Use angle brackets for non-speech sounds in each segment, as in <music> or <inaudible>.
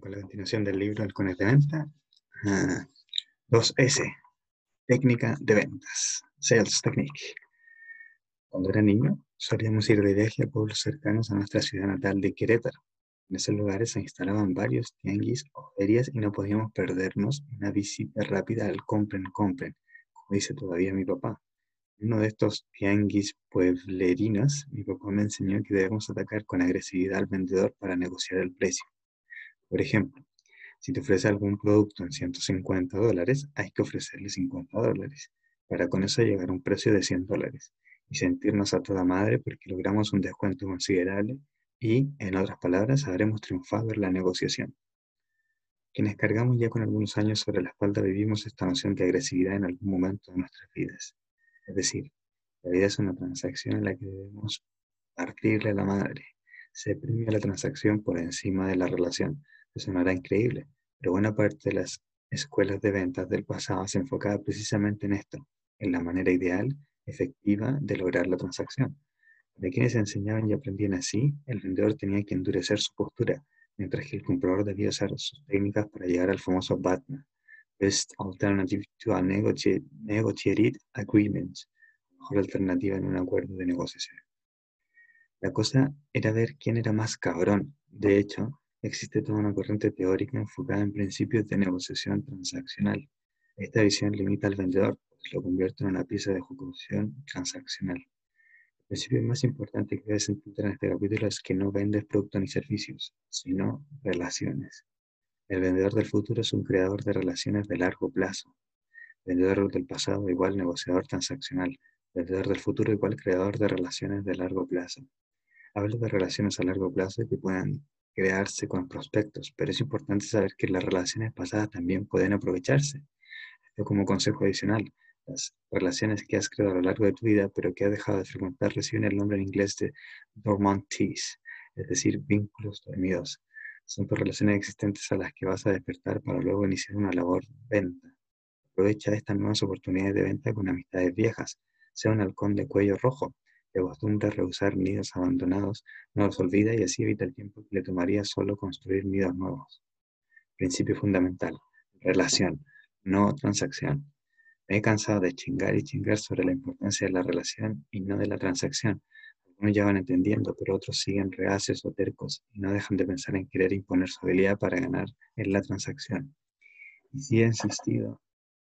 con la continuación del libro Halcones de Venta. 2S, ah, técnica de ventas, sales technique. Cuando era niño, solíamos ir de viaje a pueblos cercanos a nuestra ciudad natal de Querétaro. En esos lugares se instalaban varios tianguis o ferias y no podíamos perdernos una visita rápida al compren, compren, como dice todavía mi papá. Uno de estos tianguis pueblerinos, mi papá me enseñó que debemos atacar con agresividad al vendedor para negociar el precio. Por ejemplo, si te ofrece algún producto en 150 dólares, hay que ofrecerle 50 dólares, para con eso llegar a un precio de 100 dólares y sentirnos a toda madre porque logramos un descuento considerable y, en otras palabras, habremos triunfado en la negociación. Quienes cargamos ya con algunos años sobre la espalda vivimos esta noción de agresividad en algún momento de nuestras vidas. Es decir, la vida es una transacción en la que debemos partirle a la madre. Se premia la transacción por encima de la relación, sonará increíble, pero buena parte de las escuelas de ventas del pasado se enfocaba precisamente en esto, en la manera ideal, efectiva de lograr la transacción. De quienes enseñaban y aprendían así, el vendedor tenía que endurecer su postura, mientras que el comprador debía usar sus técnicas para llegar al famoso BATNA, Best Alternative to a Negotiated Agreement, mejor alternativa en un acuerdo de negociación. La cosa era ver quién era más cabrón. De hecho, Existe toda una corriente teórica enfocada en principios de negociación transaccional. Esta visión limita al vendedor, pues lo convierte en una pieza de ejecución transaccional. El principio más importante que debes entender en este capítulo es que no vendes productos ni servicios, sino relaciones. El vendedor del futuro es un creador de relaciones de largo plazo. Vendedor del pasado igual negociador transaccional. Vendedor del futuro igual creador de relaciones de largo plazo. Hablo de relaciones a largo plazo que puedan crearse con prospectos, pero es importante saber que las relaciones pasadas también pueden aprovecharse. Como consejo adicional, las relaciones que has creado a lo largo de tu vida, pero que has dejado de frecuentar, reciben el nombre en inglés de dormantees, es decir, vínculos dormidos. Son tus relaciones existentes a las que vas a despertar para luego iniciar una labor de venta. Aprovecha estas nuevas oportunidades de venta con amistades viejas. Sea un halcón de cuello rojo, de costumbre rehusar nidos abandonados, no los olvida y así evita el tiempo que le tomaría solo construir nidos nuevos. Principio fundamental. Relación, no transacción. Me he cansado de chingar y chingar sobre la importancia de la relación y no de la transacción. Algunos ya van entendiendo, pero otros siguen reacios o tercos y no dejan de pensar en querer imponer su habilidad para ganar en la transacción. Y si he insistido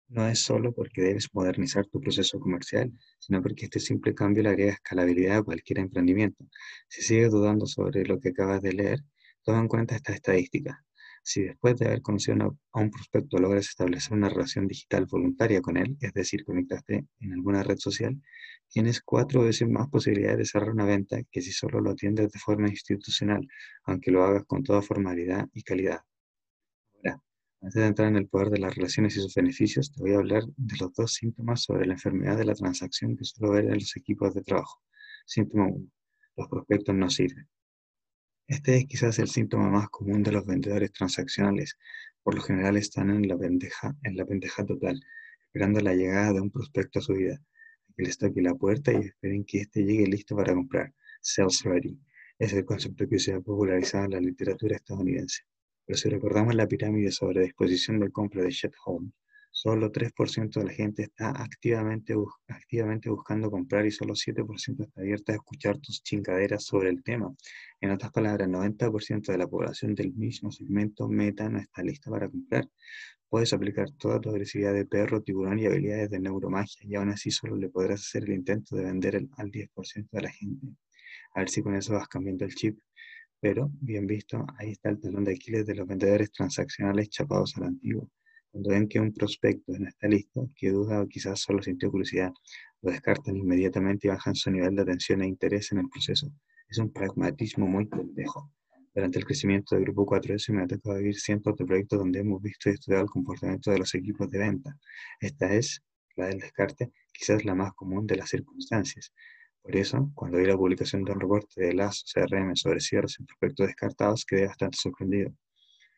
no es solo porque debes modernizar tu proceso comercial, sino porque este simple cambio le agrega escalabilidad a cualquier emprendimiento. Si sigues dudando sobre lo que acabas de leer, toma en cuenta esta estadística. Si después de haber conocido a un prospecto logras establecer una relación digital voluntaria con él, es decir, conectaste en alguna red social, tienes cuatro veces más posibilidades de cerrar una venta que si solo lo atiendes de forma institucional, aunque lo hagas con toda formalidad y calidad. Antes de entrar en el poder de las relaciones y sus beneficios, te voy a hablar de los dos síntomas sobre la enfermedad de la transacción que suelo ver en los equipos de trabajo. Síntoma 1. Los prospectos no sirven. Este es quizás el síntoma más común de los vendedores transaccionales. Por lo general están en la pendeja, en la pendeja total, esperando la llegada de un prospecto a su vida, que les toque la puerta y esperen que éste llegue listo para comprar. Sales ready. Es el concepto que se ha popularizado en la literatura estadounidense. Pero si recordamos la pirámide sobre disposición de compra de Chet Holmes, solo 3% de la gente está activamente, activamente buscando comprar y solo 7% está abierta a escuchar tus chingaderas sobre el tema. En otras palabras, 90% de la población del mismo segmento meta no está lista para comprar. Puedes aplicar toda tu agresividad de perro, tiburón y habilidades de neuromagia y aún así solo le podrás hacer el intento de vender al 10% de la gente. A ver si con eso vas cambiando el chip. Pero, bien visto, ahí está el talón de Aquiles de los vendedores transaccionales chapados al antiguo. Cuando ven que un prospecto no está listo, que duda o quizás solo sintió curiosidad, lo descartan inmediatamente y bajan su nivel de atención e interés en el proceso. Es un pragmatismo muy pendejo. Durante el crecimiento del Grupo 4S me ha tocado vivir cientos de proyectos donde hemos visto y estudiado el comportamiento de los equipos de venta. Esta es, la del descarte, quizás la más común de las circunstancias. Por eso, cuando vi la publicación de un reporte de las CRM sobre cierres en prospectos descartados, quedé bastante sorprendido.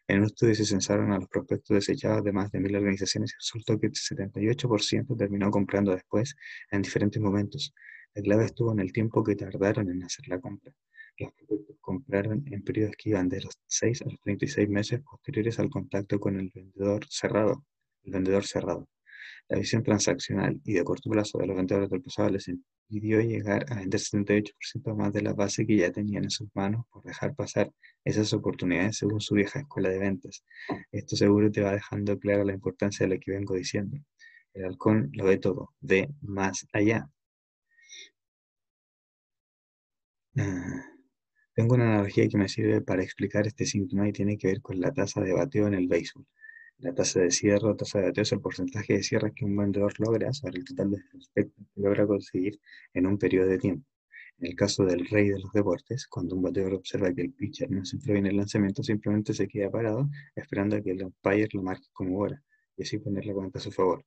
En un estudio se censaron a los prospectos desechados de más de mil organizaciones y resultó que el 78% terminó comprando después en diferentes momentos. La clave estuvo en el tiempo que tardaron en hacer la compra. Los productos compraron en periodos que iban de los 6 a los 36 meses posteriores al contacto con el vendedor cerrado. El vendedor cerrado. La visión transaccional y de corto plazo de los vendedores del pasado les impidió llegar a vender 78% más de la base que ya tenían en sus manos por dejar pasar esas oportunidades según su vieja escuela de ventas. Esto seguro te va dejando clara la importancia de lo que vengo diciendo. El halcón lo ve todo, ve más allá. Ah, tengo una analogía que me sirve para explicar este síntoma y tiene que ver con la tasa de bateo en el béisbol. La tasa de cierre o tasa de bateo es el porcentaje de cierre que un vendedor logra sobre el total de prospectos que logra conseguir en un periodo de tiempo. En el caso del rey de los deportes, cuando un bateador observa que el pitcher no se entró bien el lanzamiento, simplemente se queda parado esperando a que el umpire lo marque como hora y así poner la cuenta a su favor.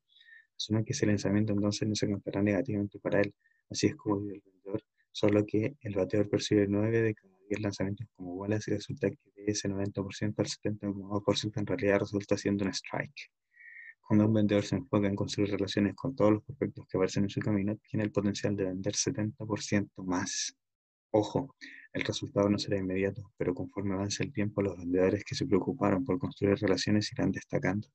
Asume que ese lanzamiento entonces no se contará negativamente para él. Así es como vive el vendedor, solo que el bateador percibe 9 de cada 10 lanzamientos como bolas y resulta que ese 90% al 70% en realidad resulta siendo un strike. Cuando un vendedor se enfoca en construir relaciones con todos los prospectos que aparecen en su camino, tiene el potencial de vender 70% más. Ojo, el resultado no será inmediato, pero conforme avance el tiempo, los vendedores que se preocuparon por construir relaciones irán destacando.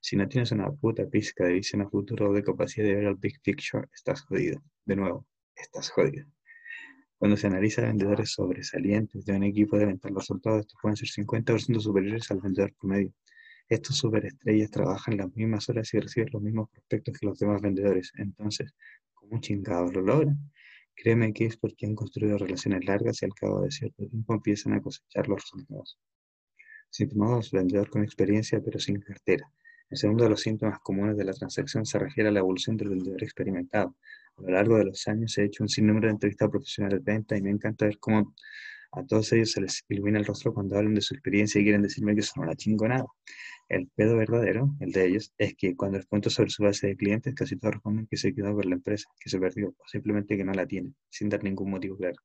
Si no tienes una puta pizca de visión a futuro o de capacidad de ver el big picture, estás jodido. De nuevo, estás jodido. Cuando se analiza vendedores sobresalientes de un equipo de ventas, los resultados estos pueden ser 50% superiores al vendedor promedio. Estos superestrellas trabajan las mismas horas y reciben los mismos prospectos que los demás vendedores. Entonces, ¿cómo chingados lo logran? Créeme que es porque han construido relaciones largas y al cabo de cierto tiempo empiezan a cosechar los resultados. Síntomas vendedor con experiencia pero sin cartera. El segundo de los síntomas comunes de la transacción se refiere a la evolución del vendedor experimentado. A lo largo de los años he hecho un sinnúmero de entrevistas profesionales de venta y me encanta ver cómo a todos ellos se les ilumina el rostro cuando hablan de su experiencia y quieren decirme que son una chingonada. El pedo verdadero, el de ellos, es que cuando les cuento sobre su base de clientes, casi todos responden que se quedó con la empresa, que se perdió, o simplemente que no la tienen, sin dar ningún motivo claro.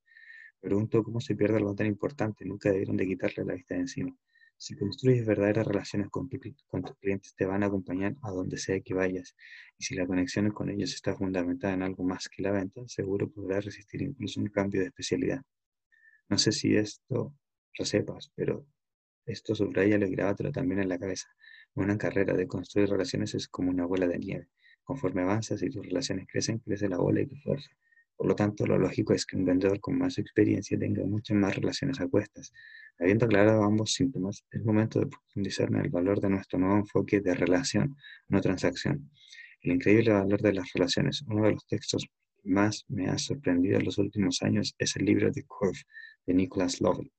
pregunto cómo se pierde algo tan importante, nunca debieron de quitarle la vista de encima. Si construyes verdaderas relaciones con, tus clientes, te van a acompañar a donde sea que vayas. Y si la conexión con ellos está fundamentada en algo más que la venta, seguro podrás resistir incluso un cambio de especialidad. No sé si esto lo sepas, pero esto subraya y grábatelo también en la cabeza. Una carrera de construir relaciones es como una bola de nieve. Conforme avanzas y tus relaciones crecen, crece la bola y tu fuerza. Por lo tanto, lo lógico es que un vendedor con más experiencia tenga muchas más relaciones apuestas. Habiendo aclarado ambos síntomas, es momento de profundizar en el valor de nuestro nuevo enfoque de relación, no transacción. El increíble valor de las relaciones, uno de los textos más me ha sorprendido en los últimos años, es el libro The Curve de Nicholas Lovell.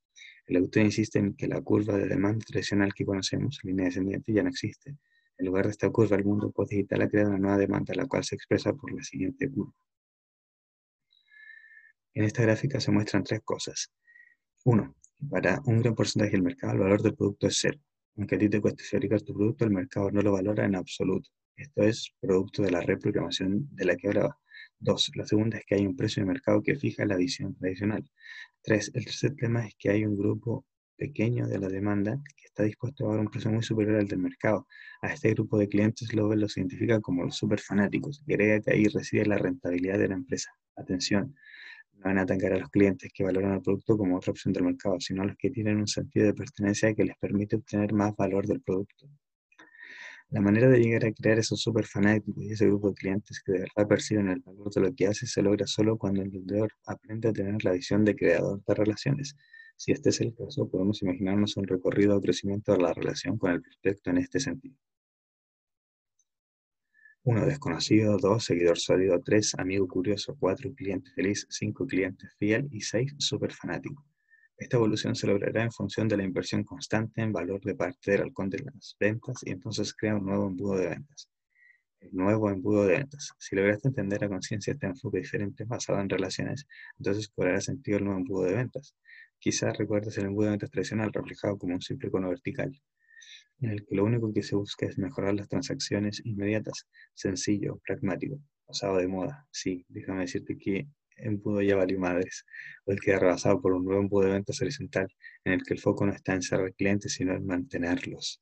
El autor insiste en que la curva de demanda tradicional que conocemos, línea descendiente, ya no existe. En lugar de esta curva, el mundo digital ha creado una nueva demanda, la cual se expresa por la siguiente curva. En esta gráfica se muestran tres cosas. Uno, para un gran porcentaje del mercado el valor del producto es cero. Aunque a ti te cueste fabricar tu producto, el mercado no lo valora en absoluto. Esto es producto de la reprogramación de la que hablaba. Dos, la segunda es que hay un precio de mercado que fija la visión tradicional. Tres, el tercer tema es que hay un grupo pequeño de la demanda que está dispuesto a dar un precio muy superior al del mercado. A este grupo de clientes lo los identifica como los super fanáticos que ahí reside la rentabilidad de la empresa. Atención, no van a atacar a los clientes que valoran el producto como otra opción del mercado, sino a los que tienen un sentido de pertenencia que les permite obtener más valor del producto. La manera de llegar a crear esos super fanáticos y ese grupo de clientes que de verdad perciben el valor de lo que hace se logra solo cuando el vendedor aprende a tener la visión de creador de relaciones. Si este es el caso, podemos imaginarnos un recorrido de crecimiento de la relación con el prospecto en este sentido. 1. Desconocido. 2. Seguidor sólido. 3. Amigo curioso. 4. Cliente feliz. 5. Cliente fiel. Y 6. Super fanático. Esta evolución se logrará en función de la inversión constante en valor de parte del halcón de las ventas y entonces crea un nuevo embudo de ventas. El nuevo embudo de ventas. Si lograste entender a conciencia este enfoque diferente basado en relaciones, entonces cobrará sentido el nuevo embudo de ventas. Quizás recuerdes el embudo de ventas tradicional reflejado como un simple cono vertical en el que lo único que se busca es mejorar las transacciones inmediatas, sencillo, pragmático, pasado de moda. Sí, déjame decirte que embudo ya valió madres, o el queda rebasado por un nuevo embudo de ventas horizontal, en el que el foco no está en cerrar clientes, sino en mantenerlos.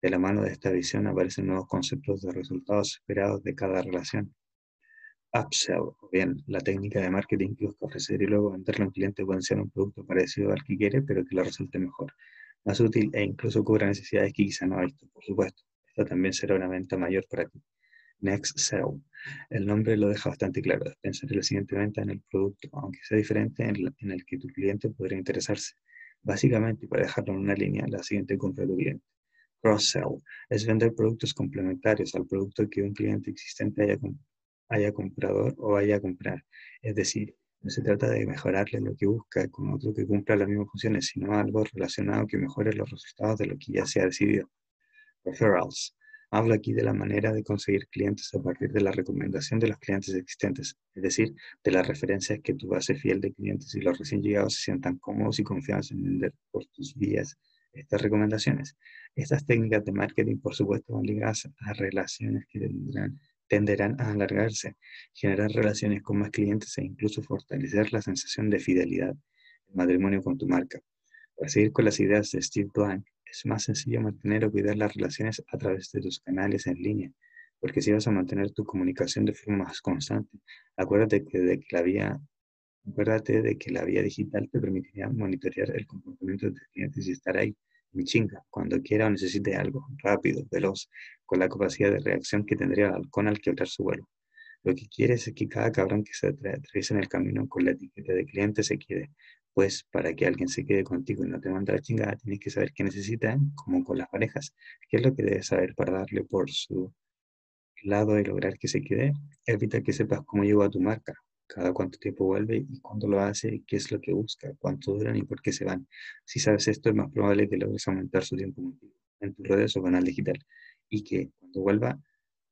De la mano de esta visión aparecen nuevos conceptos de resultados esperados de cada relación. upsell, o bien la técnica de marketing que busca ofrecer y luego venderle a un cliente ser un producto parecido al que quiere, pero que le resulte mejor, más útil e incluso cubra necesidades que quizá no ha por supuesto. Esta también será una venta mayor para ti. Next Sell. El nombre lo deja bastante claro. Pensar en la siguiente venta en el producto, aunque sea diferente en, el que tu cliente podría interesarse. Básicamente, para dejarlo en una línea, la siguiente compra de tu cliente. Cross-sell es vender productos complementarios al producto que un cliente existente haya, haya comprador o vaya a comprar. Es decir, no se trata de mejorarle lo que busca con otro que cumpla las mismas funciones, sino algo relacionado que mejore los resultados de lo que ya se ha decidido. Referrals. Hablo aquí de la manera de conseguir clientes a partir de la recomendación de los clientes existentes, es decir, de las referencias que tu base fiel de clientes y los recién llegados se sientan cómodos y confiados en vender por tus vías estas recomendaciones. Estas técnicas de marketing, por supuesto, van ligadas a relaciones que tendrán tenderán a alargarse, generar relaciones con más clientes e incluso fortalecer la sensación de fidelidad matrimonio con tu marca. Para seguir con las ideas de Steve Blank, es más sencillo mantener o cuidar las relaciones a través de tus canales en línea, porque si vas a mantener tu comunicación de forma más constante, acuérdate que de que la vía Acuérdate de que la vía digital te permitiría monitorear el comportamiento de tus clientes y estar ahí mi chinga, cuando quiera o necesite algo, rápido, veloz, con la capacidad de reacción que tendría el halcón al quebrar su vuelo. Lo que quieres es que cada cabrón que se atraviesa en el camino con la etiqueta de cliente se quede. Pues para que alguien se quede contigo y no te mande la chingada, tienes que saber qué necesita, como con las parejas. ¿Qué es lo que debes saber para darle por su lado y lograr que se quede? Evita que sepas cómo llegó a tu marca, cada cuánto tiempo vuelve y cuándo lo hace, qué es lo que busca, cuánto duran y por qué se van. Si sabes esto, es más probable que logres aumentar su tiempo en tus redes o canal digital y que cuando vuelva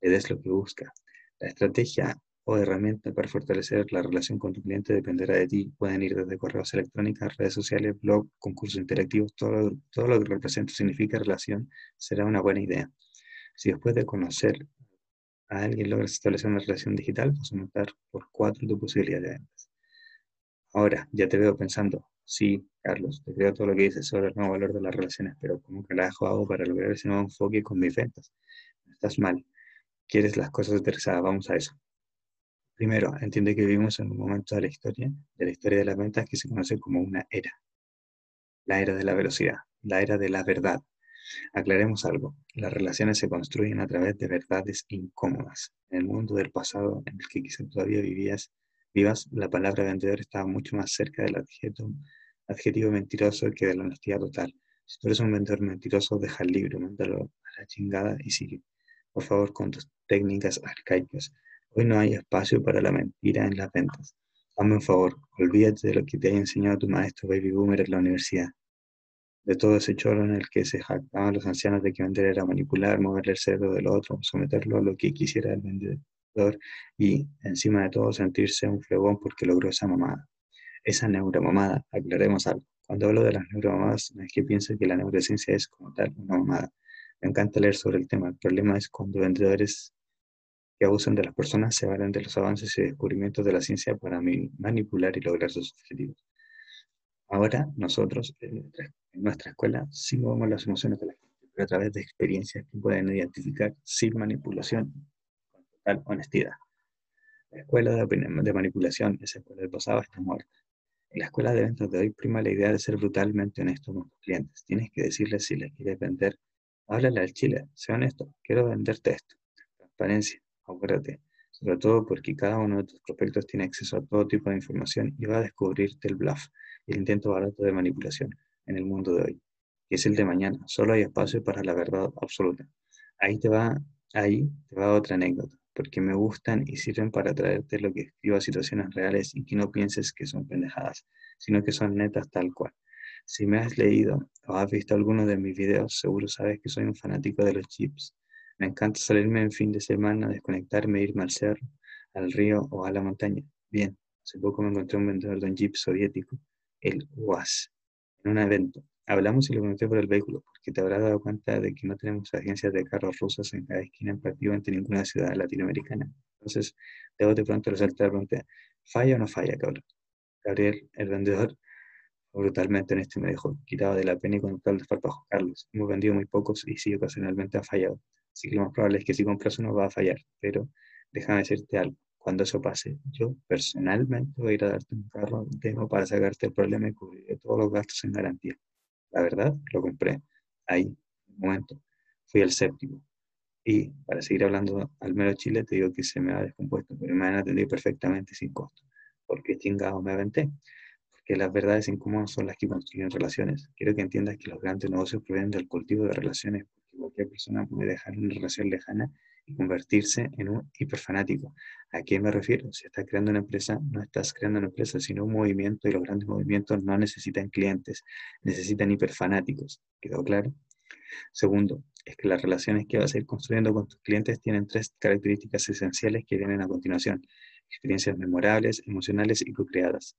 le des lo que busca. La estrategia o herramienta para fortalecer la relación con tu cliente dependerá de ti. Pueden ir desde correos electrónicos, redes sociales, blog, concursos interactivos, todo, todo lo que representa significa relación será una buena idea. Si después de conocer a alguien logras establecer una relación digital, vas a aumentar por cuatro tu posibilidad de ventas. Ahora, ya te veo pensando, sí, Carlos, te creo todo lo que dices sobre el nuevo valor de las relaciones, pero ¿cómo carajo hago para lograr ese nuevo enfoque con mis ventas? Estás mal. Quieres las cosas aterrizadas, vamos a eso. Primero, entiende que vivimos en un momento de la historia, de la historia de las ventas que se conoce como una era. La era de la velocidad, la era de la verdad, Aclaremos algo, las relaciones se construyen a través de verdades incómodas. En el mundo del pasado en el que quizá todavía vivías, vivas, la palabra vendedor estaba mucho más cerca del adjetivo, mentiroso que de la honestidad total. Si tú eres un vendedor mentiroso, deja el libro, mándalo a la chingada y sigue. Por favor, con tus técnicas arcaicas. Hoy no hay espacio para la mentira en las ventas. Hazme un favor, olvídate de lo que te haya enseñado tu maestro Baby Boomer en la universidad de todo ese choro en el que se jactaban los ancianos de que vender era manipular, moverle el cerebro del otro, someterlo a lo que quisiera el vendedor y, encima de todo, sentirse un fregón porque logró esa mamada. Esa neuromamada, aclaremos algo. Cuando hablo de las neuromamadas, no es que piense que la neurociencia es como tal una mamada. Me encanta leer sobre el tema. El problema es cuando vendedores que abusan de las personas se valen de los avances y descubrimientos de la ciencia para manipular y lograr sus objetivos. Ahora nosotros, en nuestra escuela, sí movemos las emociones de la gente, pero a través de experiencias que pueden identificar sin manipulación, con total honestidad. La escuela de, manipulación, esa escuela del pasado, está muerta. En la escuela de ventas de hoy prima la idea de ser brutalmente honesto con tus clientes. Tienes que decirles si les quieres vender. Háblale al chile, sea honesto, quiero venderte esto. Transparencia, acuérdate, sobre todo porque cada uno de tus prospectos tiene acceso a todo tipo de información y va a descubrirte el bluff el intento barato de manipulación en el mundo de hoy, que es el de mañana. Solo hay espacio para la verdad absoluta. Ahí te va, ahí te va otra anécdota, porque me gustan y sirven para traerte lo que escribo a situaciones reales y que no pienses que son pendejadas, sino que son netas tal cual. Si me has leído o has visto alguno de mis videos, seguro sabes que soy un fanático de los chips. Me encanta salirme en fin de semana, desconectarme, irme al cerro, al río o a la montaña. Bien, hace poco me encontré un vendedor de un jeep soviético el UAS en un evento. Hablamos y le pregunté por el vehículo, porque te habrás dado cuenta de que no tenemos agencias de carros rusas en cada esquina en prácticamente ninguna ciudad latinoamericana. Entonces, de pronto resaltar la pregunta, ¿falla o no falla, cabrón? Gabriel, el vendedor, brutalmente en este me dijo, quitado de la pena y con total desparpajo. Carlos, hemos vendido muy pocos y sí ocasionalmente ha fallado. Así que lo más probable es que si compras uno va a fallar, pero déjame decirte algo. Cuando eso pase, yo personalmente voy a ir a darte un carro demo para sacarte el problema y cubrir todos los gastos en garantía. La verdad, lo compré. Ahí, en un momento. Fui el séptimo. Y para seguir hablando al mero Chile, te digo que se me ha descompuesto, pero me han atendido perfectamente sin costo. Porque chingado me aventé. Porque las verdades incómodas son las que construyen relaciones. Quiero que entiendas que los grandes negocios provienen del cultivo de relaciones, porque cualquier persona puede dejar una relación lejana y convertirse en un hiperfanático. ¿A qué me refiero? Si estás creando una empresa, no estás creando una empresa, sino un movimiento y los grandes movimientos no necesitan clientes, necesitan hiperfanáticos. ¿Quedó claro? Segundo, es que las relaciones que vas a ir construyendo con tus clientes tienen tres características esenciales que vienen a continuación. Experiencias memorables, emocionales y co-creadas.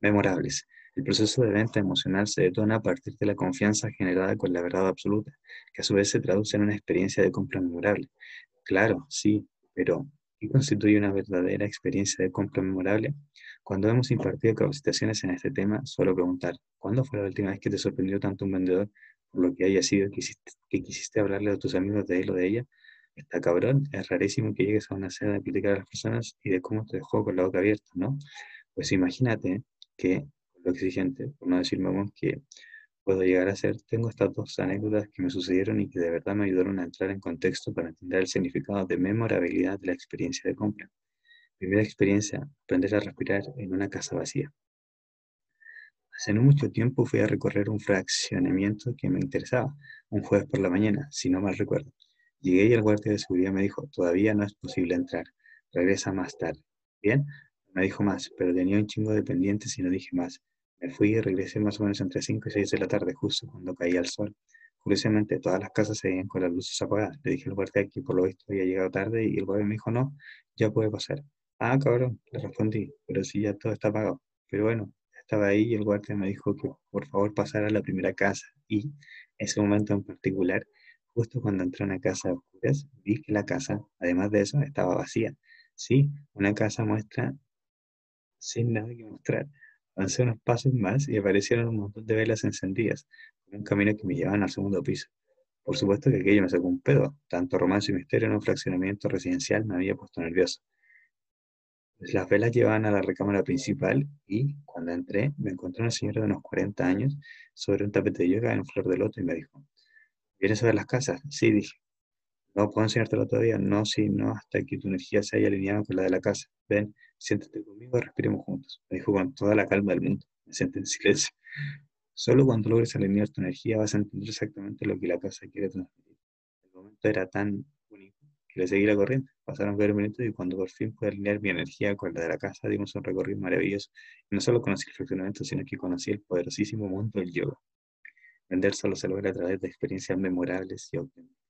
Memorables. El proceso de venta emocional se detona a partir de la confianza generada con la verdad absoluta, que a su vez se traduce en una experiencia de compra memorable. Claro, sí, pero ¿qué constituye una verdadera experiencia de compra memorable? Cuando hemos impartido capacitaciones en este tema, suelo preguntar, ¿cuándo fue la última vez que te sorprendió tanto un vendedor lo que haya sido que quisiste, hablarle a tus amigos de él o de ella, está cabrón, es rarísimo que llegues a una escena de criticar a las personas y de cómo te dejó con la boca abierta, ¿no? Pues imagínate que, lo exigente, por no decir mamón, que puedo llegar a ser, tengo estas dos anécdotas que me sucedieron y que de verdad me ayudaron a entrar en contexto para entender el significado de memorabilidad de la experiencia de compra. Primera experiencia, aprender a respirar en una casa vacía. Hace no mucho tiempo fui a recorrer un fraccionamiento que me interesaba, un jueves por la mañana, si no mal recuerdo. Llegué y el guardia de seguridad me dijo, todavía no es posible entrar, regresa más tarde. Bien, me dijo más, pero tenía un chingo de pendientes y no dije más. Me fui y regresé más o menos entre 5 y 6 de la tarde, justo cuando caía el sol. Curiosamente, todas las casas se veían con las luces apagadas. Le dije al guardia que por lo visto había llegado tarde y el guardia me dijo, no, ya puede pasar. Ah, cabrón, le respondí, pero si ya todo está apagado. Pero bueno, estaba ahí y el guardia me dijo que por favor pasara a la primera casa. Y ese momento en particular, justo cuando entré a una casa de oscuras, vi que la casa, además de eso, estaba vacía. Sí, una casa muestra sin nada que mostrar. Avancé unos pasos más y aparecieron un montón de velas encendidas, con un camino que me llevaban al segundo piso. Por supuesto que aquello me sacó un pedo. Tanto romance y misterio en un fraccionamiento residencial me había puesto nervioso. Las velas llevaban a la recámara principal y, cuando entré, me encontré una señora de unos 40 años sobre un tapete de yoga en flor de loto y me dijo, ¿quieres saber las casas? Sí, dije. No puedo enseñártelo todavía. No, sí, no, hasta que tu energía se haya alineado con la de la casa. Ven, siéntate conmigo, respiremos juntos. Me dijo con toda la calma del mundo. Me senté en silencio. Solo cuando logres alinear tu energía vas a entender exactamente lo que la casa quiere transmitir. El momento era tan y le seguí la corriente. Pasaron varios minutos y cuando por fin pude alinear mi energía con la de la casa, dimos un recorrido maravilloso. Y no solo conocí el funcionamiento, sino que conocí el poderosísimo mundo del yoga. Vender solo se logra a través de experiencias memorables y auténticas.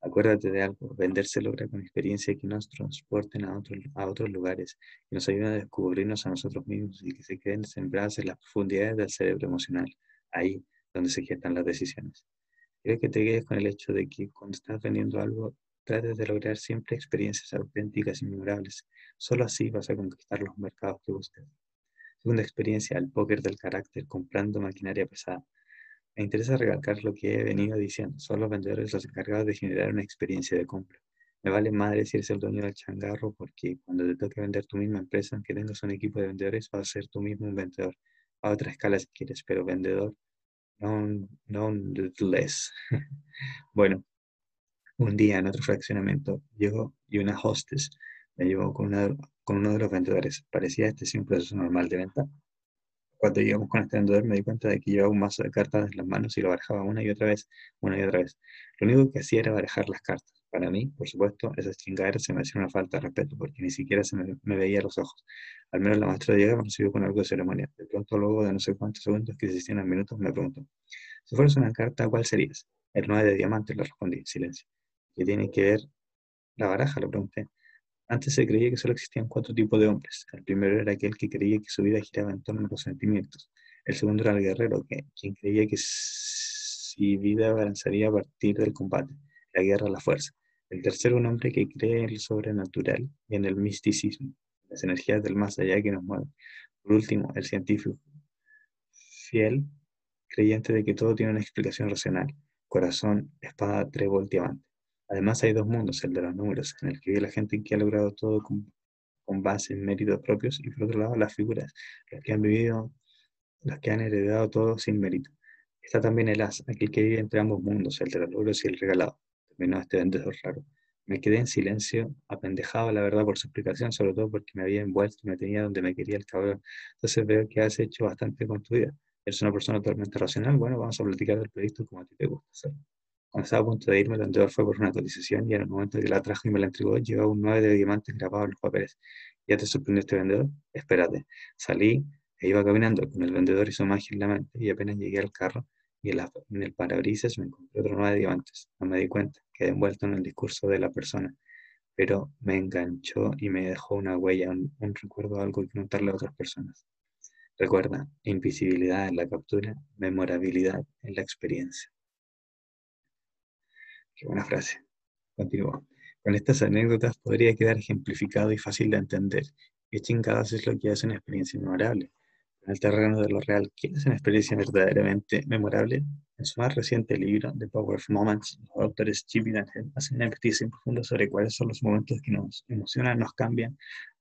Acuérdate de algo, vender se logra con experiencias que nos transporten a, a otros lugares, y nos ayuden a descubrirnos a nosotros mismos y que se queden sembradas en las profundidades del cerebro emocional, ahí donde se gestan las decisiones. Quiero que te quedes con el hecho de que cuando estás vendiendo algo, Trates de lograr siempre experiencias auténticas y memorables. Solo así vas a conquistar los mercados que buscas. Segunda experiencia, el póker del carácter comprando maquinaria pesada. Me interesa recalcar lo que he venido diciendo. Son los vendedores los encargados de generar una experiencia de compra. Me vale madre si eres el dueño del changarro porque cuando te toque vender tu misma empresa, aunque tengas un equipo de vendedores, vas a ser tú mismo un vendedor. A otra escala si quieres, pero vendedor, no, no less. <laughs> bueno, un día en otro fraccionamiento llegó y una hostess me llevó con, con uno de los vendedores. Parecía este sí un proceso normal de venta. Cuando llegamos con este vendedor me di cuenta de que llevaba un mazo de cartas en las manos y lo barajaba una y otra vez, una y otra vez. Lo único que hacía era barajar las cartas. Para mí, por supuesto, esa chingadera se me hacía una falta de respeto porque ni siquiera se me, me veía los ojos. Al menos la maestra de yoga me recibió con algo de ceremonia. De pronto, luego de no sé cuántos segundos que se hicieron minutos, me preguntó, si fueras una carta, ¿cuál serías? El 9 de diamante, le respondí, silencio. ¿Qué tiene que ver la baraja? Le pregunté. Antes se creía que solo existían cuatro tipos de hombres. El primero era aquel que creía que su vida giraba en torno a los sentimientos. El segundo era el guerrero, que, quien creía que su vida avanzaría a partir del combate, la guerra, la fuerza. El tercero, un hombre que cree en el sobrenatural y en el misticismo, las energías del más allá que nos mueven. Por último, el científico, fiel, creyente de que todo tiene una explicación racional. Corazón, espada, trébol, diamante. Además hay dos mundos, el de los números, en el que vive la gente que ha logrado todo con, con base en méritos propios y por otro lado las figuras, las que han vivido, las que han heredado todo sin mérito. Está también el as, aquel que vive entre ambos mundos, el de los logros y el regalado. Terminó este vendedor raro. Me quedé en silencio, apendejado, la verdad, por su explicación, sobre todo porque me había envuelto y me tenía donde me quería el cabrón. Entonces veo que has hecho bastante con tu vida. Eres una persona totalmente racional. Bueno, vamos a platicar del proyecto como a ti te gusta hacer. Cuando estaba a punto de irme, el vendedor fue por una cotización y en el momento que la trajo y me la entregó, llevaba un 9 de diamantes grabado en los papeles. ¿Ya te sorprendió este vendedor? Espérate. Salí e iba caminando con el vendedor y su magia en la mente y apenas llegué al carro y en, el parabrisas me encontré otro nueve diamantes. No me di cuenta, quedé envuelto en el discurso de la persona, pero me enganchó y me dejó una huella, un, recuerdo, algo que contarle a otras personas. Recuerda, invisibilidad en la captura, memorabilidad en la experiencia. Qué buena frase. Continúo. Con estas anécdotas podría quedar ejemplificado y fácil de entender. ¿Qué chingadas es lo que hace una experiencia memorable? en el terreno de lo real, ¿quién es una experiencia verdaderamente memorable? En su más reciente libro, The Power of Moments, los autores Chip y Daniel hacen una investigación profunda sobre cuáles son los momentos que nos emocionan, nos cambian,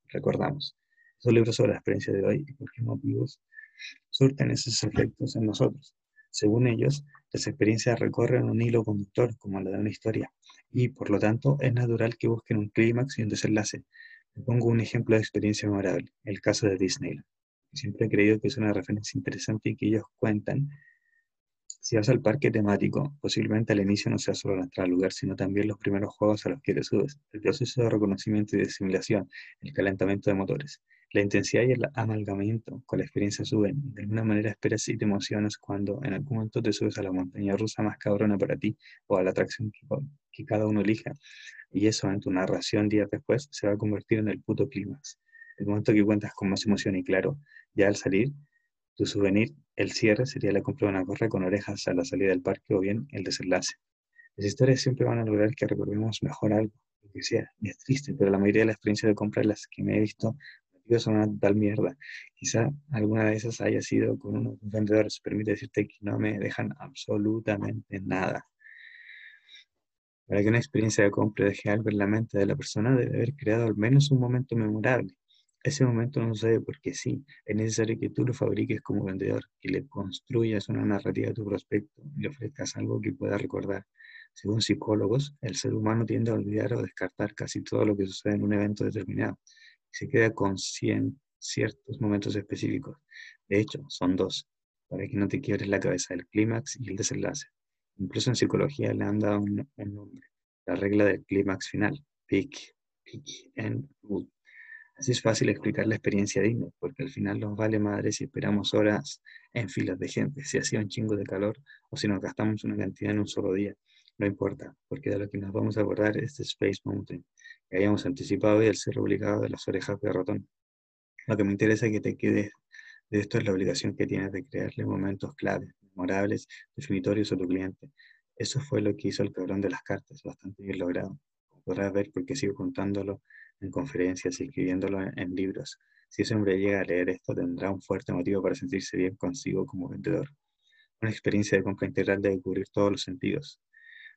recordamos. Esos libros sobre la experiencia de hoy y por qué motivos surten esos efectos en nosotros. Según ellos, las experiencias recorren un hilo conductor, como la de una historia, y por lo tanto es natural que busquen un clímax y un desenlace. Pongo un ejemplo de experiencia memorable, el caso de Disneyland. Siempre he creído que es una referencia interesante y que ellos cuentan. Si vas al parque temático, posiblemente al inicio no sea solo la entrada al lugar, sino también los primeros juegos a los que te subes, el proceso de reconocimiento y de simulación, el calentamiento de motores. La intensidad y el amalgamiento con la experiencia suben. De alguna manera esperas y te emocionas cuando en algún momento te subes a la montaña rusa más cabrona para ti o a la atracción que, cada uno elija. Y eso en tu narración días después se va a convertir en el puto clímax el momento que cuentas con más emoción y claro, ya al salir, tu souvenir, el cierre sería la compra de una gorra con orejas a la salida del parque o bien el desenlace. Las historias siempre van a lograr que recordemos mejor algo, que sea, y es triste, pero la mayoría de las experiencias de compra en las que me he visto son una tal mierda. Quizá alguna de esas haya sido con unos vendedores, permite decirte que no me dejan absolutamente nada. Para que una experiencia de compra deje algo en la mente de la persona, debe haber creado al menos un momento memorable. Ese momento no sucede porque sí, es necesario que tú lo fabriques como vendedor, que le construyas una narrativa a tu prospecto y le ofrezcas algo que pueda recordar. Según psicólogos, el ser humano tiende a olvidar o descartar casi todo lo que sucede en un evento determinado se queda con ciertos momentos específicos. De hecho, son dos, para que no te quiebres la cabeza, el clímax y el desenlace. Incluso en psicología le han dado un, nombre, la regla del clímax final, peak, peak and root. Así es fácil explicar la experiencia digna, porque al final nos vale madre si esperamos horas en filas de gente, si hacía un chingo de calor o si nos gastamos una cantidad en un solo día. No importa, porque de lo que nos vamos a acordar es de Space Mountain, habíamos anticipado y el ser obligado de las orejas de ratón. Lo que me interesa es que te quedes de esto es la obligación que tienes de crearle momentos claves, memorables, definitorios a tu cliente. Eso fue lo que hizo el cabrón de las cartas, bastante bien logrado. podrás ver porque sigo contándolo en conferencias y escribiéndolo en, libros. Si ese hombre llega a leer esto, tendrá un fuerte motivo para sentirse bien consigo como vendedor. Una experiencia de compra integral debe cubrir todos los sentidos.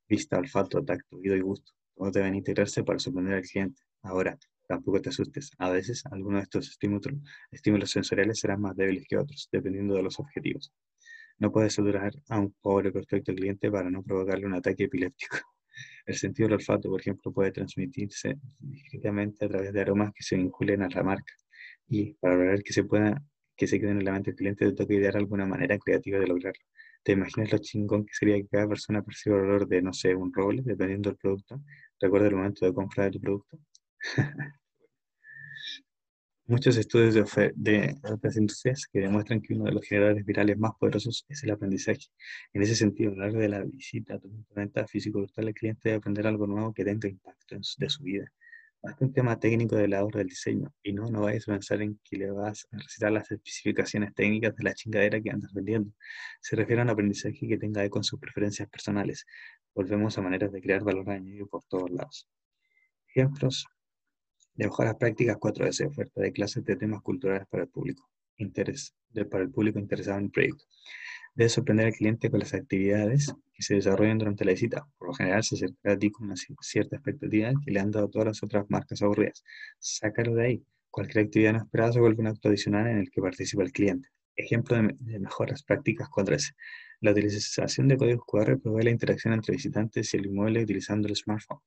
Vista, olfato, tacto, oído y gusto. Todos deben integrarse para sorprender al cliente. Ahora, tampoco te asustes. A veces, algunos de estos estímulos, estímulos sensoriales serán más débiles que otros, dependiendo de los objetivos. No puedes saturar a un pobre perfecto cliente para no provocarle un ataque epiléptico. <laughs> El sentido del olfato, por ejemplo, puede transmitirse directamente a través de aromas que se vinculen a la marca. Y para lograr que se pueda que se queden en la mente del cliente, te toca idear alguna manera creativa de lograrlo. ¿Te imaginas lo chingón que sería que cada persona perciba el olor de, no sé, un roble, dependiendo del producto? Recuerda el momento de compra de tu producto. <laughs> Muchos estudios de, de, otras industrias que demuestran que uno de los generadores virales más poderosos es el aprendizaje. En ese sentido, a lo largo de la visita a tu venta físico-virtual, el cliente debe aprender algo nuevo que tenga impacto en de su vida. Que un tema técnico de la obra del diseño, y no, no vayas a pensar en que le vas a recitar las especificaciones técnicas de la chingadera que andas vendiendo. Se refiere a un aprendizaje que tenga con sus preferencias personales. Volvemos a maneras de crear valor añadido por todos lados. Ejemplos de mejoras prácticas 4S, oferta de clases de temas culturales para el público, interés, para el público interesado en el proyecto. Debe sorprender al cliente con las actividades que se desarrollan durante la visita. Por lo general se acercará a ti con una cierta expectativa que le han dado todas las otras marcas aburridas. Sácalo de ahí. Cualquier actividad no esperada se vuelve un acto adicional en el que participa el cliente. Ejemplo de, mejoras prácticas 4S. La utilización de códigos QR provee la interacción entre visitantes y el inmueble utilizando el smartphone.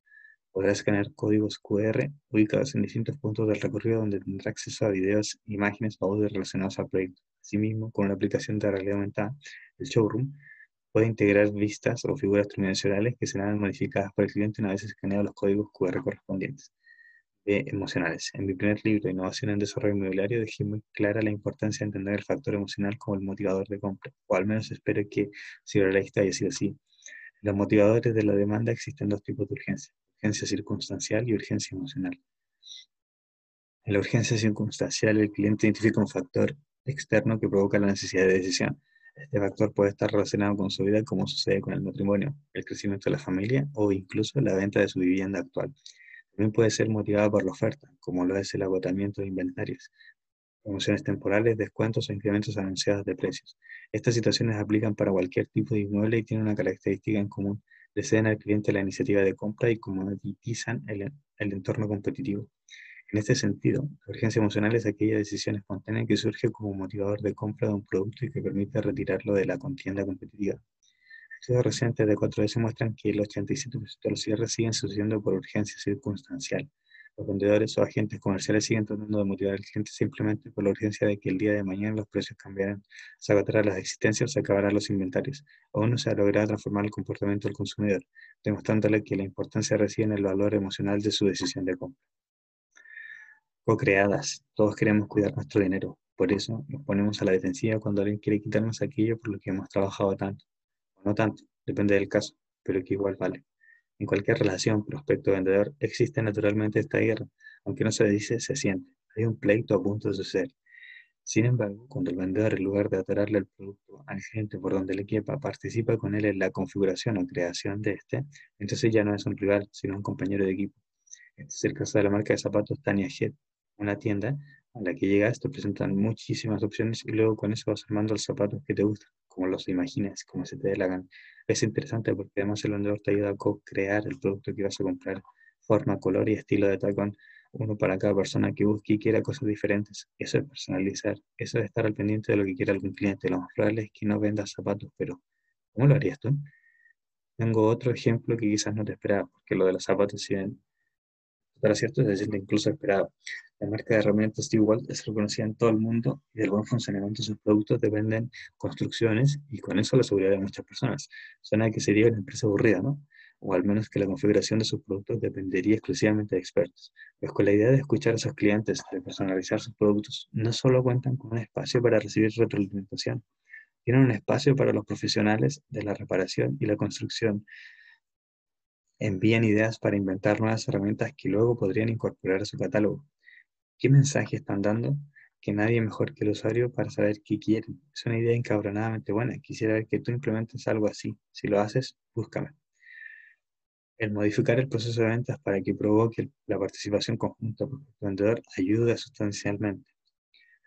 Podrá escanear códigos QR ubicados en distintos puntos del recorrido donde tendrá acceso a videos, imágenes o audios relacionados al proyecto. Asimismo, con la aplicación de realidad aumentada, el showroom puede integrar vistas o figuras tridimensionales que serán modificadas por el cliente una vez escaneados los códigos QR correspondientes. Emocionales. En mi primer libro, Innovación en Desarrollo Inmobiliario, dejé muy clara la importancia de entender el factor emocional como el motivador de compra, o al menos espero que si la lista haya sido así. Los motivadores de la demanda existen dos tipos de urgencia urgencia circunstancial y urgencia emocional. En la urgencia circunstancial, el cliente identifica un factor externo que provoca la necesidad de decisión. Este factor puede estar relacionado con su vida, como sucede con el matrimonio, el crecimiento de la familia o incluso la venta de su vivienda actual. También puede ser motivado por la oferta, como lo es el agotamiento de inventarios, promociones temporales, descuentos o incrementos anunciados de precios. Estas situaciones aplican para cualquier tipo de inmueble y tienen una característica en común le ceden al cliente la iniciativa de compra y comoditizan el, el entorno competitivo. En este sentido, la urgencia emocional es aquella decisión espontánea que surge como motivador de compra de un producto y que permite retirarlo de la contienda competitiva. Estudios recientes de 4S muestran que el 87% de los cierres siguen sucediendo por urgencia circunstancial, los vendedores o agentes comerciales siguen tratando de motivar al cliente simplemente por la urgencia de que el día de mañana los precios cambiarán, se agotarán las existencias o se acabarán los inventarios. Aún no se ha logrado transformar el comportamiento del consumidor, demostrándole que la importancia reside en el valor emocional de su decisión de compra. Co-creadas, todos queremos cuidar nuestro dinero, por eso nos ponemos a la defensiva cuando alguien quiere quitarnos aquello por lo que hemos trabajado tanto, no tanto, depende del caso, pero que igual vale. En cualquier relación prospecto-vendedor existe naturalmente esta guerra, aunque no se dice, se siente. Hay un pleito a punto de suceder. Sin embargo, cuando el vendedor, en lugar de atorarle el producto al cliente por donde le quepa, participa con él en la configuración o creación de este, entonces ya no es un rival, sino un compañero de equipo. Este es el caso de la marca de zapatos Tania Head, una tienda a la que llegas, te presentan muchísimas opciones y luego con eso vas armando los zapatos que te gustan, como los imagines, como se te dé la gana. Es interesante porque además el vendedor te ayuda a co-crear el producto que vas a comprar, forma, color y estilo de tacón, uno para cada persona que busque y quiera cosas diferentes. Eso es personalizar, eso es estar al pendiente de lo que quiera algún cliente. Lo más probable es que no vendas zapatos, pero ¿cómo lo harías tú? Tengo otro ejemplo que quizás no te esperaba, porque lo de los zapatos, si para cierto, se siente incluso esperado. La marca de herramientas Steve Walt es reconocida en todo el mundo y del buen funcionamiento de sus productos dependen construcciones y con eso la seguridad de muchas personas. Suena que sería una empresa aburrida, ¿no? O al menos que la configuración de sus productos dependería exclusivamente de expertos. Pues con la idea de escuchar a sus clientes, de personalizar sus productos, no solo cuentan con un espacio para recibir retroalimentación, tienen un espacio para los profesionales de la reparación y la construcción envían ideas para inventar nuevas herramientas que luego podrían incorporar a su catálogo. ¿Qué mensaje están dando? Que nadie mejor que el usuario para saber qué quieren. Es una idea encabronadamente buena. Quisiera ver que tú implementes algo así. Si lo haces, búscame. El modificar el proceso de ventas para que provoque la participación conjunta por el vendedor ayuda sustancialmente.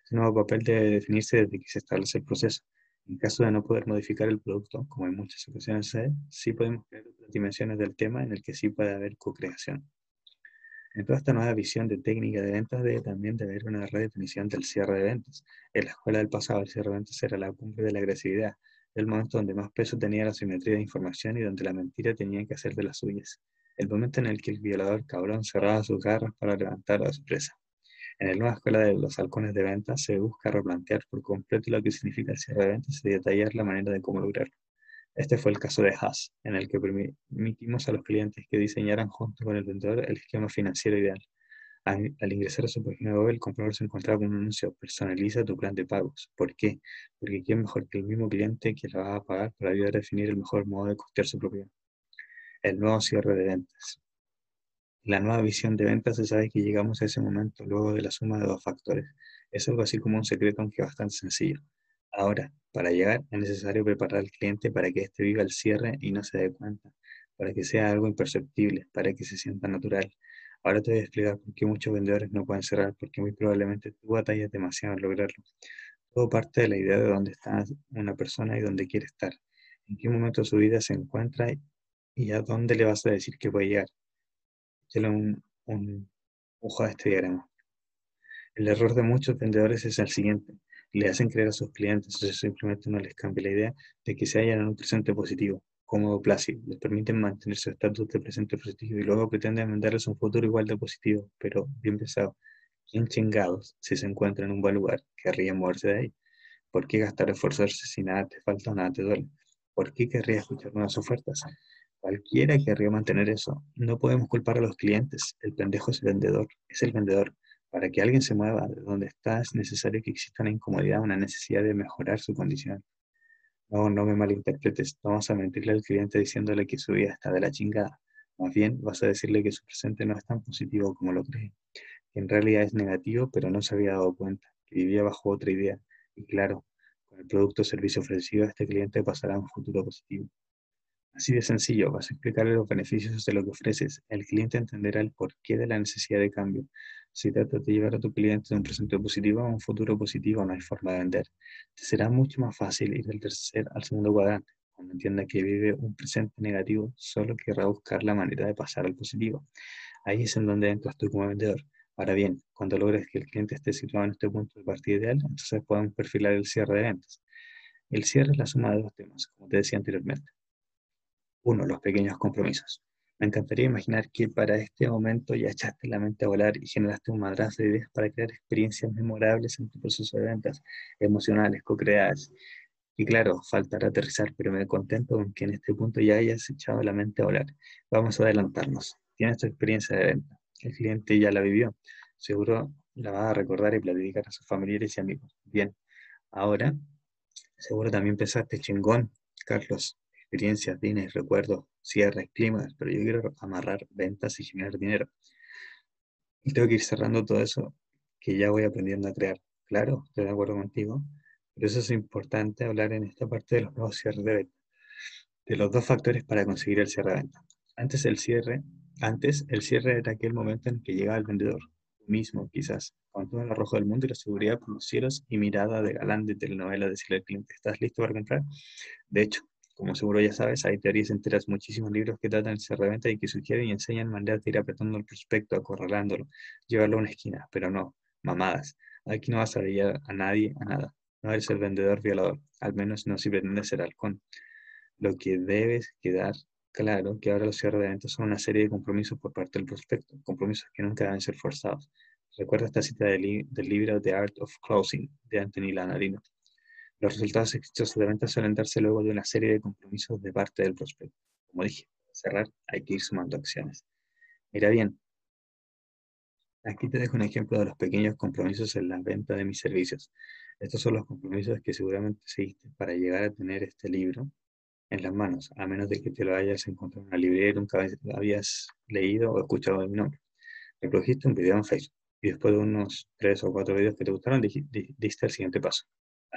Este nuevo papel debe definirse desde que se establece el proceso. En caso de no poder modificar el producto, como en muchas ocasiones se sí podemos crear otras dimensiones del tema en el que sí puede haber co-creación. En toda esta nueva visión de técnica de ventas debe también de haber una redefinición del cierre de ventas. En la escuela del pasado, el cierre de ventas era la cumbre de la agresividad, el momento donde más peso tenía la simetría de información y donde la mentira tenía que hacer de las suyas. El momento en el que el violador cabrón cerraba sus garras para levantar a su presa. En la nueva escuela de los halcones de ventas se busca replantear por completo lo que significa el cierre de ventas y detallar la manera de cómo lograrlo. Este fue el caso de Haas, en el que permitimos a los clientes que diseñaran junto con el vendedor el esquema financiero ideal. Al, ingresar a su página web, el comprador se encontraba con un anuncio, personaliza tu plan de pagos. ¿Por qué? Porque quién mejor que el mismo cliente que la va a pagar para ayudar a definir el mejor modo de costear su propiedad. El nuevo cierre de ventas la nueva visión de ventas se sabe que llegamos a ese momento luego de la suma de dos factores. Es algo así como un secreto, aunque bastante sencillo. Ahora, para llegar es necesario preparar al cliente para que éste viva el cierre y no se dé cuenta, para que sea algo imperceptible, para que se sienta natural. Ahora te voy a explicar por qué muchos vendedores no pueden cerrar, porque muy probablemente tú batallas demasiado en lograrlo. Todo parte de la idea de dónde está una persona y dónde quiere estar, en qué momento de su vida se encuentra y a dónde le vas a decir que puede llegar un, un ojo de este diagrama. El error de muchos vendedores es el siguiente. Le hacen creer a sus clientes, o simplemente no les cambia la idea de que se hallan en un presente positivo, cómodo, plácido. Les permiten mantener su estatus de presente positivo y luego pretenden venderles un futuro igual de positivo, pero bien pesado. ¿Quién chingados, si se encuentra en un buen lugar, querría moverse de ahí? ¿Por qué gastar esforzarse si nada te falta o nada te duele? ¿Por qué querría escuchar nuevas ofertas? Cualquiera querría mantener eso. No podemos culpar a los clientes. El pendejo es el vendedor. Es el vendedor. Para que alguien se mueva de donde está es necesario que exista una incomodidad, una necesidad de mejorar su condición. No, no me malinterpretes. No vas a mentirle al cliente diciéndole que su vida está de la chingada. Más bien vas a decirle que su presente no es tan positivo como lo cree. Que en realidad es negativo, pero no se había dado cuenta. Que vivía bajo otra idea. Y claro, con el producto o servicio ofrecido, este cliente pasará a un futuro positivo. Así de sencillo, vas a explicarle los beneficios de lo que ofreces. El cliente entenderá el porqué de la necesidad de cambio. Si tratas de llevar a tu cliente de un presente positivo a un futuro positivo, no hay forma de vender. Te será mucho más fácil ir del tercer al segundo cuadrante. Cuando entienda que vive un presente negativo, solo querrá buscar la manera de pasar al positivo. Ahí es en donde entras tú como vendedor. Ahora bien, cuando logres que el cliente esté situado en este punto de partida ideal, entonces podemos perfilar el cierre de ventas. El cierre es la suma de dos temas, como te decía anteriormente. Uno, los pequeños compromisos. Me encantaría imaginar que para este momento ya echaste la mente a volar y generaste un madrazo de ideas para crear experiencias memorables en tu proceso de ventas, emocionales, co-creadas. Y claro, faltará aterrizar, pero me contento con que en este punto ya hayas echado la mente a volar. Vamos a adelantarnos. Tienes tu experiencia de venta. El cliente ya la vivió. Seguro la va a recordar y platicar a sus familiares y amigos. Bien, ahora seguro también pensaste chingón, Carlos experiencias, bienes, recuerdos, cierres, climas, pero yo quiero amarrar ventas y generar dinero. Y tengo que ir cerrando todo eso que ya voy aprendiendo a crear. Claro, estoy de acuerdo contigo, pero eso es importante hablar en esta parte de los nuevos cierres de venta. De los dos factores para conseguir el cierre de venta. Antes el cierre, antes el cierre era aquel momento en que llegaba el vendedor, mismo quizás, con todo el arrojo del mundo y la seguridad por los cielos y mirada de galán de telenovela decirle al cliente, ¿estás listo para comprar? De hecho, como seguro ya sabes, hay teorías enteras, muchísimos libros que tratan de venta y que sugieren y enseñan maneras de ir apretando el prospecto, acorralándolo, llevarlo a una esquina, pero no, mamadas. Aquí no vas a ver a nadie a nada. No eres el vendedor violador, al menos no si pretendes ser halcón. Lo que debes quedar claro que ahora los cierres de venta son una serie de compromisos por parte del prospecto, compromisos que nunca deben ser forzados. Recuerda esta cita del, del libro The Art of Closing de Anthony Lanarino. Los resultados exitosos de venta suelen darse luego de una serie de compromisos de parte del prospecto. Como dije, cerrar hay que ir sumando acciones. Mira bien, aquí te dejo un ejemplo de los pequeños compromisos en la venta de mis servicios. Estos son los compromisos que seguramente seguiste para llegar a tener este libro en las manos, a menos de que te lo hayas encontrado en una librería y nunca habías leído o escuchado de mi nombre. Reprodujiste un video en Facebook y después de unos tres o cuatro videos que te gustaron, diste el siguiente paso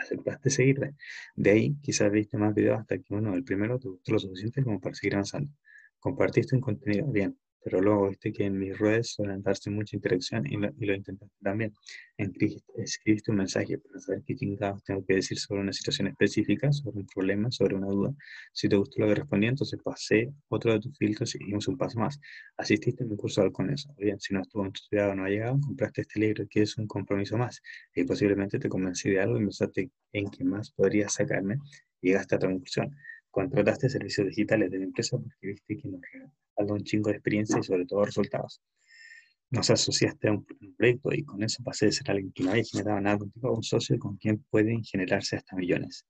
aceptaste seguirle. De ahí quizás viste más videos hasta que uno, el primero, te gustó lo suficiente como para seguir avanzando. Compartiste un contenido, bien, pero luego viste que en mis redes suelen darse mucha interacción y lo, intentaste también. escribiste un mensaje para saber qué chingados tengo que decir sobre una situación específica, sobre un problema, sobre una duda. Si te gustó lo que respondí, entonces pasé otro de tus filtros y dimos un paso más. Asististe a mi curso con eso. Bien, si no estuvo en tu ciudad o no ha llegado, compraste este libro que es un compromiso más. Y posiblemente te convencí de algo y pensaste en qué más podrías sacarme llegaste a tu conclusión contrataste servicios digitales de la empresa porque viste que nos regaló un chingo de experiencia y sobre todo resultados. Nos asociaste a un proyecto y con eso pasé de ser alguien que no había generado nada contigo a un socio con quien pueden generarse hasta millones.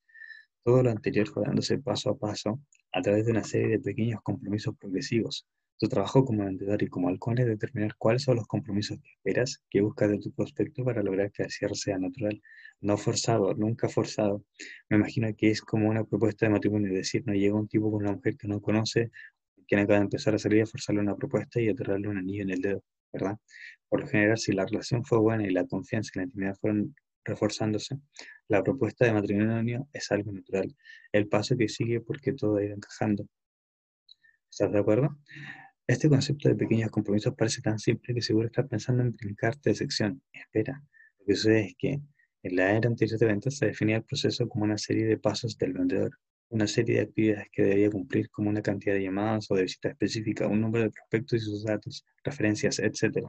Todo lo anterior fue dándose paso a paso a través de una serie de pequeños compromisos progresivos, tu trabajo como vendedor y como halcón es determinar cuáles son los compromisos que esperas, que buscas de tu prospecto para lograr que el cierre sea natural, no forzado, nunca forzado. Me imagino que es como una propuesta de matrimonio, decir, no llega un tipo con una mujer que no conoce, quien acaba de empezar a salir a forzarle una propuesta y aterrarle un anillo en el dedo, ¿verdad? Por lo general, si la relación fue buena y la confianza y la intimidad fueron reforzándose, la propuesta de matrimonio es algo natural, el paso que sigue porque todo ha ido encajando. ¿Estás de acuerdo? Este concepto de pequeños compromisos parece tan simple que seguro estás pensando en brincarte de sección. Espera, lo que sucede es que en la era anterior de ventas se definía el proceso como una serie de pasos del vendedor, una serie de actividades que debía cumplir como una cantidad de llamadas o de visitas específicas, un número de prospectos y sus datos, referencias, etc.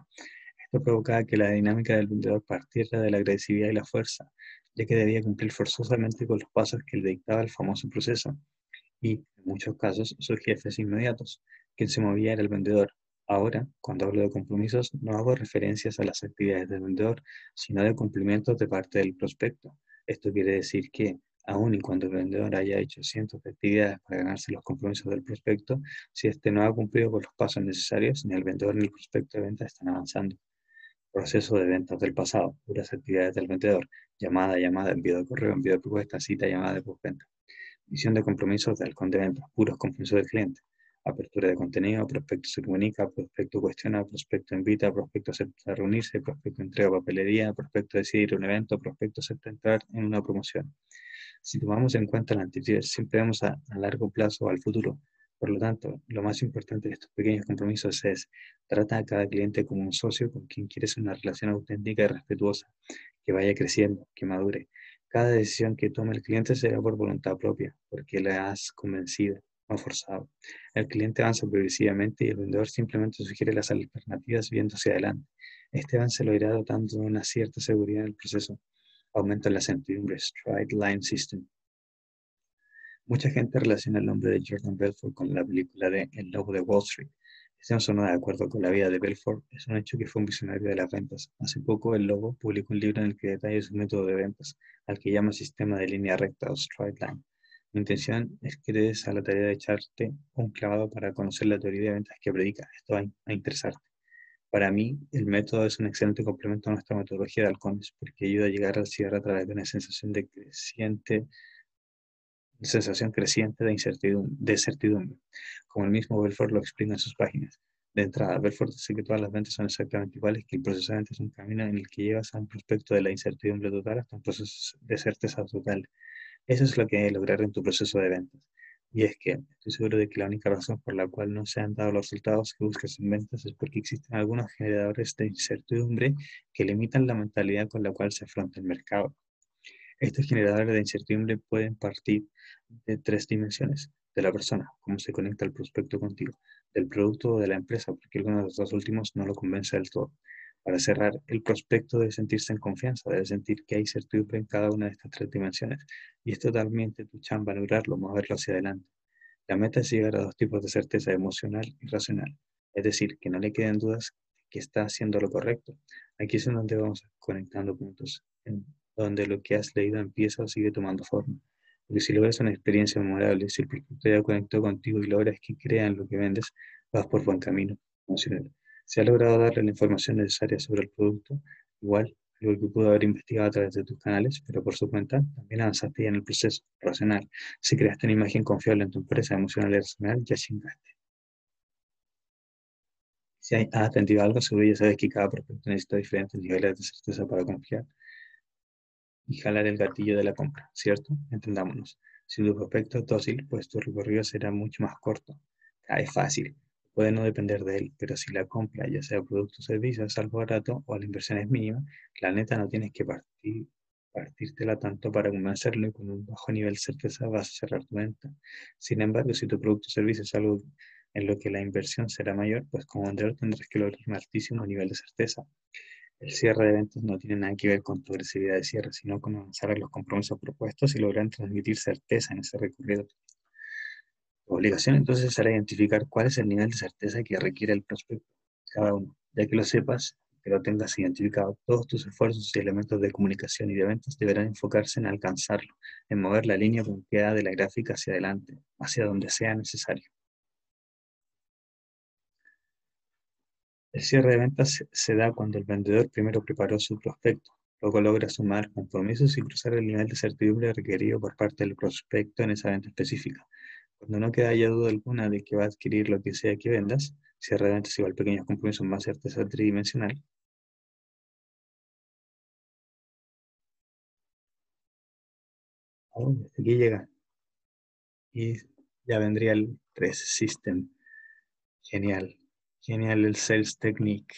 Esto provocaba que la dinámica del vendedor partiera de la agresividad y la fuerza, ya que debía cumplir forzosamente con los pasos que le dictaba el famoso proceso. Y, en muchos casos, sus jefes inmediatos. Quien se movía era el vendedor. Ahora, cuando hablo de compromisos, no hago referencias a las actividades del vendedor, sino de cumplimientos de parte del prospecto. Esto quiere decir que, aun y cuando el vendedor haya hecho cientos de actividades para ganarse los compromisos del prospecto, si éste no ha cumplido con los pasos necesarios, ni el vendedor ni el prospecto de venta están avanzando. Proceso de ventas del pasado, puras actividades del vendedor, llamada, llamada, envío de correo, envío de propuesta, cita, llamada de postventa. Visión de compromisos del halcón de ventas, puros compromisos del cliente. Apertura de contenido, prospecto se comunica, prospecto cuestiona, prospecto invita, prospecto acepta reunirse, prospecto entrega papelería, prospecto decidir un evento, prospecto acepta entrar en una promoción. Si tomamos en cuenta la anterior, siempre vamos a, largo plazo o al futuro. Por lo tanto, lo más importante de estos pequeños compromisos es trata a cada cliente como un socio con quien quieres una relación auténtica y respetuosa, que vaya creciendo, que madure. Cada decisión que tome el cliente será por voluntad propia, porque le has convencido, no forzado. El cliente avanza progresivamente y el vendedor simplemente sugiere las alternativas viendo hacia adelante. Este avance lo irá dotando de una cierta seguridad en el proceso. Aumenta la certidumbre, Stride Line System. Mucha gente relaciona el nombre de Jordan Belfort con la película de El Lobo de Wall Street. Estamos o no de acuerdo con la vida de Belfort, es un hecho que fue un visionario de las ventas. Hace poco, El Lobo publicó un libro en el que detalla su método de ventas, al que llama sistema de línea recta o straight line. Mi intención es que te des a la tarea de echarte un clavado para conocer la teoría de ventas que predica. Esto va a interesarte. Para mí, el método es un excelente complemento a nuestra metodología de halcones, porque ayuda a llegar al cierre a través de una sensación de creciente sensación creciente de incertidumbre, de como el mismo Belfort lo explica en sus páginas. De entrada, Belfort dice que todas las ventas son exactamente iguales, que el proceso de ventas es un camino en el que llevas a un prospecto de la incertidumbre total hasta un proceso de certeza total. Eso es lo que hay que lograr en tu proceso de ventas. Y es que estoy seguro de que la única razón por la cual no se han dado los resultados que buscas en ventas es porque existen algunos generadores de incertidumbre que limitan la mentalidad con la cual se afronta el mercado. Estos generadores de incertidumbre pueden partir de tres dimensiones. De la persona, cómo se conecta el prospecto contigo, del producto o de la empresa, porque alguno de los dos últimos no lo convence del todo. Para cerrar, el prospecto debe sentirse en confianza, debe sentir que hay certidumbre en cada una de estas tres dimensiones. Y es totalmente tu chamba lograrlo, moverlo hacia adelante. La meta es llegar a dos tipos de certeza emocional y racional. Es decir, que no le queden dudas que está haciendo lo correcto. Aquí es donde vamos conectando puntos donde lo que has leído empieza o sigue tomando forma. Porque si logras una experiencia memorable, si el producto ya conectó contigo y logras que crean lo que vendes, vas por buen camino emocional. Si has logrado darle la información necesaria sobre el producto, igual, algo que pudo haber investigado a través de tus canales, pero por su cuenta, también avanzaste en el proceso racional. Si creaste una imagen confiable en tu empresa emocional y racional, ya chingaste. Si has atendido algo, seguro ya sabes que cada prospecto necesita diferentes niveles de certeza para confiar y jalar el gatillo de la compra, ¿cierto? Entendámonos. Si tu prospecto es dócil, pues tu recorrido será mucho más corto. Ah, es fácil, puede no depender de él, pero si la compra, ya sea producto o servicio, es algo barato o la inversión es mínima, la neta no tienes que partir, partírtela tanto para convencerlo y con un bajo nivel de certeza vas a cerrar tu venta. Sin embargo, si tu producto o servicio es algo en lo que la inversión será mayor, pues como vendedor tendrás que lograr un altísimo nivel de certeza. El cierre de eventos no tiene nada que ver con tu agresividad de cierre, sino con avanzar en los compromisos propuestos y lograr transmitir certeza en ese recorrido. Obligación entonces será identificar cuál es el nivel de certeza que requiere el prospecto, cada uno. Ya que lo sepas, que lo tengas identificado, todos tus esfuerzos y elementos de comunicación y de ventas deberán enfocarse en alcanzarlo, en mover la línea punteada de la gráfica hacia adelante, hacia donde sea necesario. El cierre de ventas se da cuando el vendedor primero preparó su prospecto, luego logra sumar compromisos y cruzar el nivel de certidumbre requerido por parte del prospecto en esa venta específica. Cuando no queda ya duda alguna de que va a adquirir lo que sea que vendas, cierre de ventas igual pequeños compromisos más certeza tridimensional. Oh, aquí llega. Y ya vendría el 3 System. Genial. Genial el Sales Technique.